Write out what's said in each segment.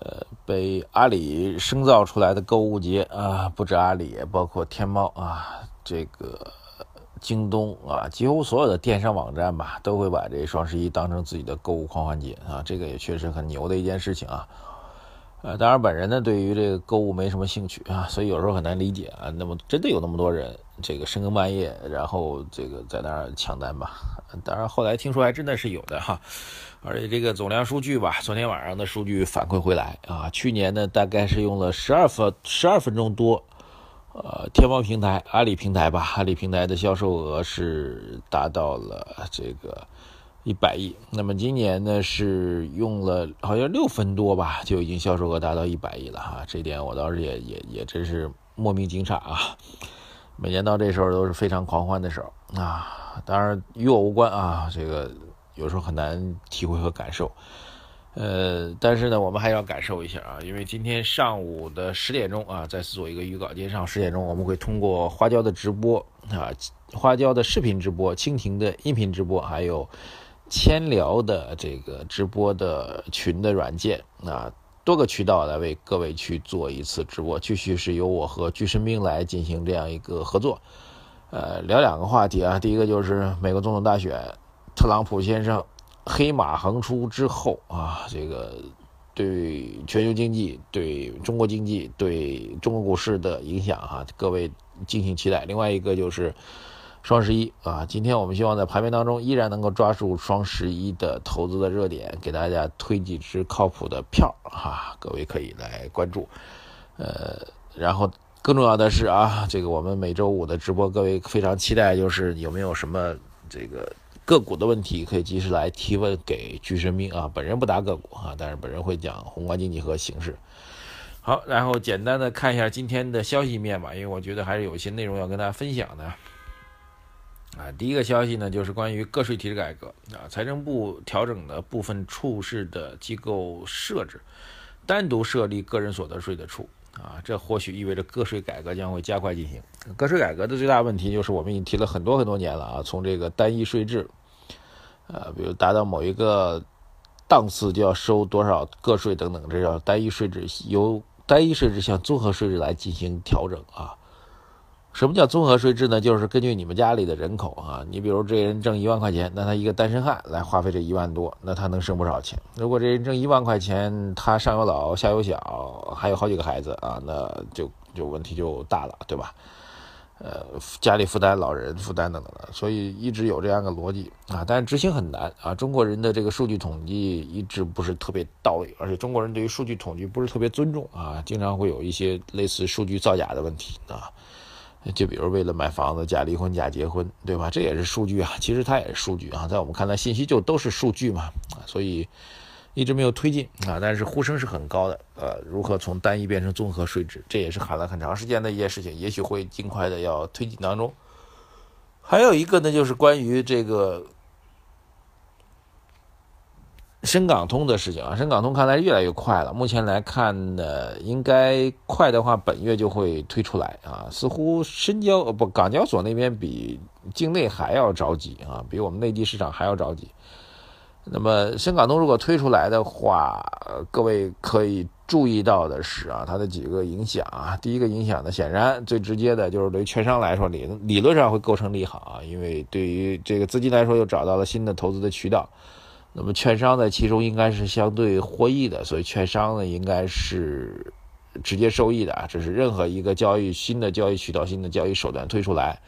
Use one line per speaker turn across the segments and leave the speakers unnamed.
呃被阿里生造出来的购物节啊，不止阿里，包括天猫啊，这个京东啊，几乎所有的电商网站吧，都会把这双十一当成自己的购物狂欢节啊，这个也确实很牛的一件事情啊。呃，当然本人呢对于这个购物没什么兴趣啊，所以有时候很难理解啊。那么真的有那么多人这个深更半夜，然后这个在那儿抢单吧？当然后来听说还真的是有的哈。而且这个总量数据吧，昨天晚上的数据反馈回来啊，去年呢大概是用了十二分十二分钟多，呃，天猫平台、阿里平台吧，阿里平台的销售额是达到了这个。一百亿，那么今年呢是用了好像六分多吧，就已经销售额达到一百亿了哈，这点我倒是也也也真是莫名惊诧啊。每年到这时候都是非常狂欢的时候啊，当然与我无关啊，这个有时候很难体会和感受。呃，但是呢，我们还要感受一下啊，因为今天上午的十点钟啊，再次做一个预告，今天上午十点钟我们会通过花椒的直播啊，花椒的视频直播、蜻蜓的音频直播，还有。千聊的这个直播的群的软件啊，多个渠道来为各位去做一次直播，继续是由我和巨神兵来进行这样一个合作，呃，聊两个话题啊，第一个就是美国总统大选，特朗普先生黑马横出之后啊，这个对全球经济、对中国经济、对中国股市的影响哈，各位敬请期待。另外一个就是。双十一啊，今天我们希望在盘面当中依然能够抓住双十一的投资的热点，给大家推几只靠谱的票哈，各位可以来关注。呃，然后更重要的是啊，这个我们每周五的直播，各位非常期待，就是有没有什么这个个股的问题，可以及时来提问给巨神兵啊。本人不答个股啊，但是本人会讲宏观经济和形势。好，然后简单的看一下今天的消息面吧，因为我觉得还是有一些内容要跟大家分享的。啊，第一个消息呢，就是关于个税体制改革啊，财政部调整的部分处室的机构设置，单独设立个人所得税的处啊，这或许意味着个税改革将会加快进行。个税改革的最大问题就是我们已经提了很多很多年了啊，从这个单一税制，呃，比如达到某一个档次就要收多少个税等等，这叫单一税制，由单一税制向综合税制来进行调整啊。什么叫综合税制呢？就是根据你们家里的人口啊，你比如这人挣一万块钱，那他一个单身汉来花费这一万多，那他能剩不少钱。如果这人挣一万块钱，他上有老下有小，还有好几个孩子啊，那就就问题就大了，对吧？呃，家里负担老人负担等等的，所以一直有这样的逻辑啊，但是执行很难啊。中国人的这个数据统计一直不是特别到位，而且中国人对于数据统计不是特别尊重啊，经常会有一些类似数据造假的问题啊。就比如为了买房子假离婚假结婚，对吧？这也是数据啊，其实它也是数据啊，在我们看来，信息就都是数据嘛，所以一直没有推进啊，但是呼声是很高的。呃，如何从单一变成综合税制，这也是喊了很长时间的一件事情，也许会尽快的要推进当中。还有一个呢，就是关于这个。深港通的事情啊，深港通看来越来越快了。目前来看呢，应该快的话，本月就会推出来啊。似乎深交不，港交所那边比境内还要着急啊，比我们内地市场还要着急。那么深港通如果推出来的话，各位可以注意到的是啊，它的几个影响啊。第一个影响呢，显然最直接的就是对券商来说，理理论上会构成利好啊，因为对于这个资金来说，又找到了新的投资的渠道。那么券商在其中应该是相对获益的，所以券商呢应该是直接受益的啊。这是任何一个交易新的交易渠道、新的交易手段推出来，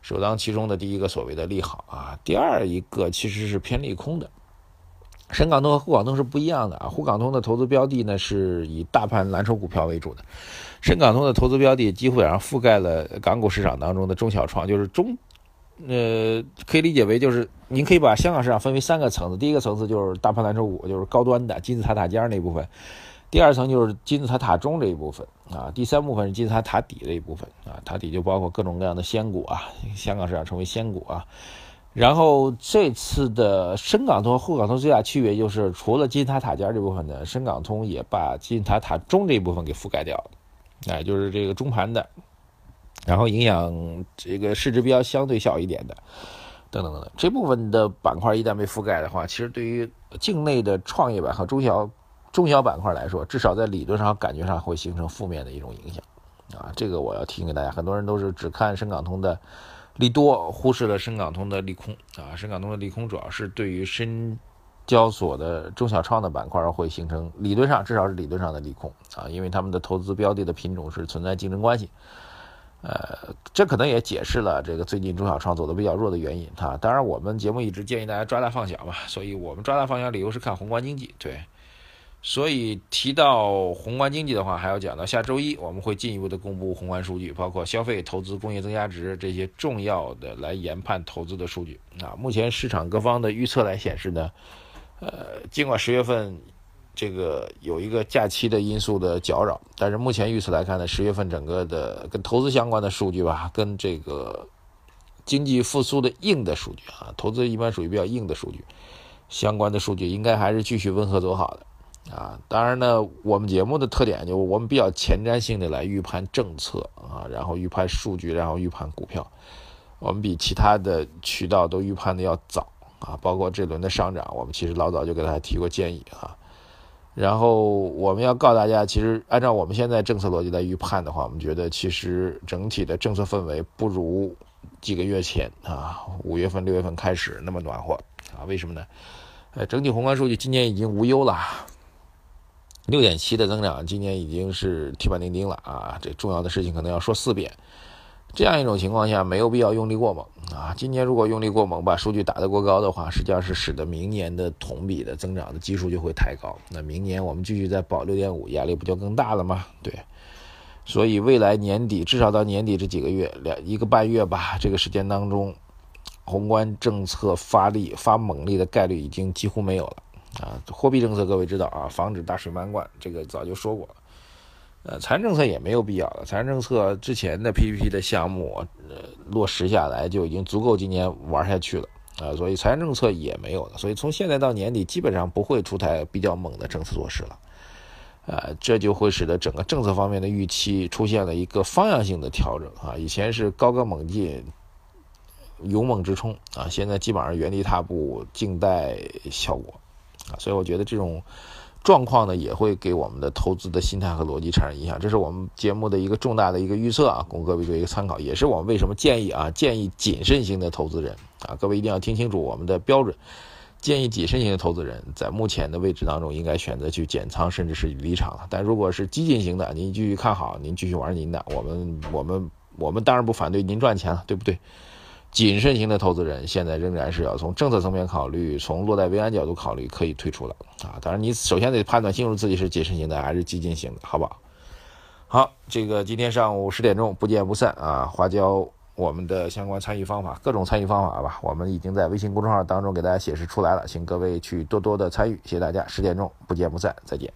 首当其冲的第一个所谓的利好啊。第二一个其实是偏利空的。深港通和沪港通是不一样的啊。沪港通的投资标的呢是以大盘蓝筹股票为主的，深港通的投资标的基本上覆盖了港股市场当中的中小创，就是中。呃，可以理解为就是，您可以把香港市场分为三个层次。第一个层次就是大盘蓝筹股，就是高端的金字塔塔尖那部分；第二层就是金字塔塔中这一部分啊，第三部分是金字塔塔底这一部分啊，塔底就包括各种各样的仙股啊，香港市场称为仙股啊。然后这次的深港通和沪港通最大区别就是，除了金字塔塔尖这部分呢，深港通也把金字塔塔中这一部分给覆盖掉了，哎，就是这个中盘的，然后影响这个市值比较相对小一点的，等等等等，这部分的板块一旦被覆盖的话，其实对于境内的创业板和中小。中小板块来说，至少在理论上、感觉上会形成负面的一种影响，啊，这个我要提醒给大家。很多人都是只看深港通的利多，忽视了深港通的利空，啊，深港通的利空主要是对于深交所的中小创的板块会形成理论上，至少是理论上的利空，啊，因为他们的投资标的的品种是存在竞争关系，呃，这可能也解释了这个最近中小创走的比较弱的原因，哈，当然我们节目一直建议大家抓大放小嘛，所以我们抓大放小理由是看宏观经济，对。所以提到宏观经济的话，还要讲到下周一我们会进一步的公布宏观数据，包括消费、投资、工业增加值这些重要的来研判投资的数据。啊，目前市场各方的预测来显示呢，呃，尽管十月份这个有一个假期的因素的搅扰，但是目前预测来看呢，十月份整个的跟投资相关的数据吧，跟这个经济复苏的硬的数据啊，投资一般属于比较硬的数据，相关的数据应该还是继续温和走好的。啊，当然呢，我们节目的特点就我们比较前瞻性的来预判政策啊，然后预判数据，然后预判股票，我们比其他的渠道都预判的要早啊。包括这轮的上涨，我们其实老早就给大家提过建议啊。然后我们要告诉大家，其实按照我们现在政策逻辑来预判的话，我们觉得其实整体的政策氛围不如几个月前啊，五月份、六月份开始那么暖和啊。为什么呢？呃，整体宏观数据今年已经无忧了。六点七的增长，今年已经是铁板钉钉了啊！这重要的事情可能要说四遍。这样一种情况下，没有必要用力过猛啊！今年如果用力过猛，把数据打得过高的话，实际上是使得明年的同比的增长的基数就会太高。那明年我们继续再保六点五，压力不就更大了吗？对。所以未来年底，至少到年底这几个月，两一个半月吧，这个时间当中，宏观政策发力发猛力的概率已经几乎没有了。啊，货币政策各位知道啊，防止大水漫灌，这个早就说过了。呃，财政政策也没有必要了，财政政策之前的 PPP 的项目，呃，落实下来就已经足够今年玩下去了啊，所以财政政策也没有了，所以从现在到年底基本上不会出台比较猛的政策措施了，呃，这就会使得整个政策方面的预期出现了一个方向性的调整啊，以前是高歌猛进、勇猛直冲啊，现在基本上原地踏步，静待效果。啊，所以我觉得这种状况呢，也会给我们的投资的心态和逻辑产生影响。这是我们节目的一个重大的一个预测啊，供各位做一个参考，也是我们为什么建议啊，建议谨慎型的投资人啊，各位一定要听清楚我们的标准。建议谨慎型的投资人在目前的位置当中，应该选择去减仓，甚至是离场了。但如果是激进型的，您继续看好，您继续玩您的，我们我们我们当然不反对您赚钱了，对不对？谨慎型的投资人现在仍然是要从政策层面考虑，从落袋为安角度考虑，可以退出了啊。当然，你首先得判断清楚自己是谨慎型的还是激进型的，好不好？好，这个今天上午十点钟不见不散啊！花椒我们的相关参与方法，各种参与方法吧，我们已经在微信公众号当中给大家显示出来了，请各位去多多的参与，谢谢大家。十点钟不见不散，再见。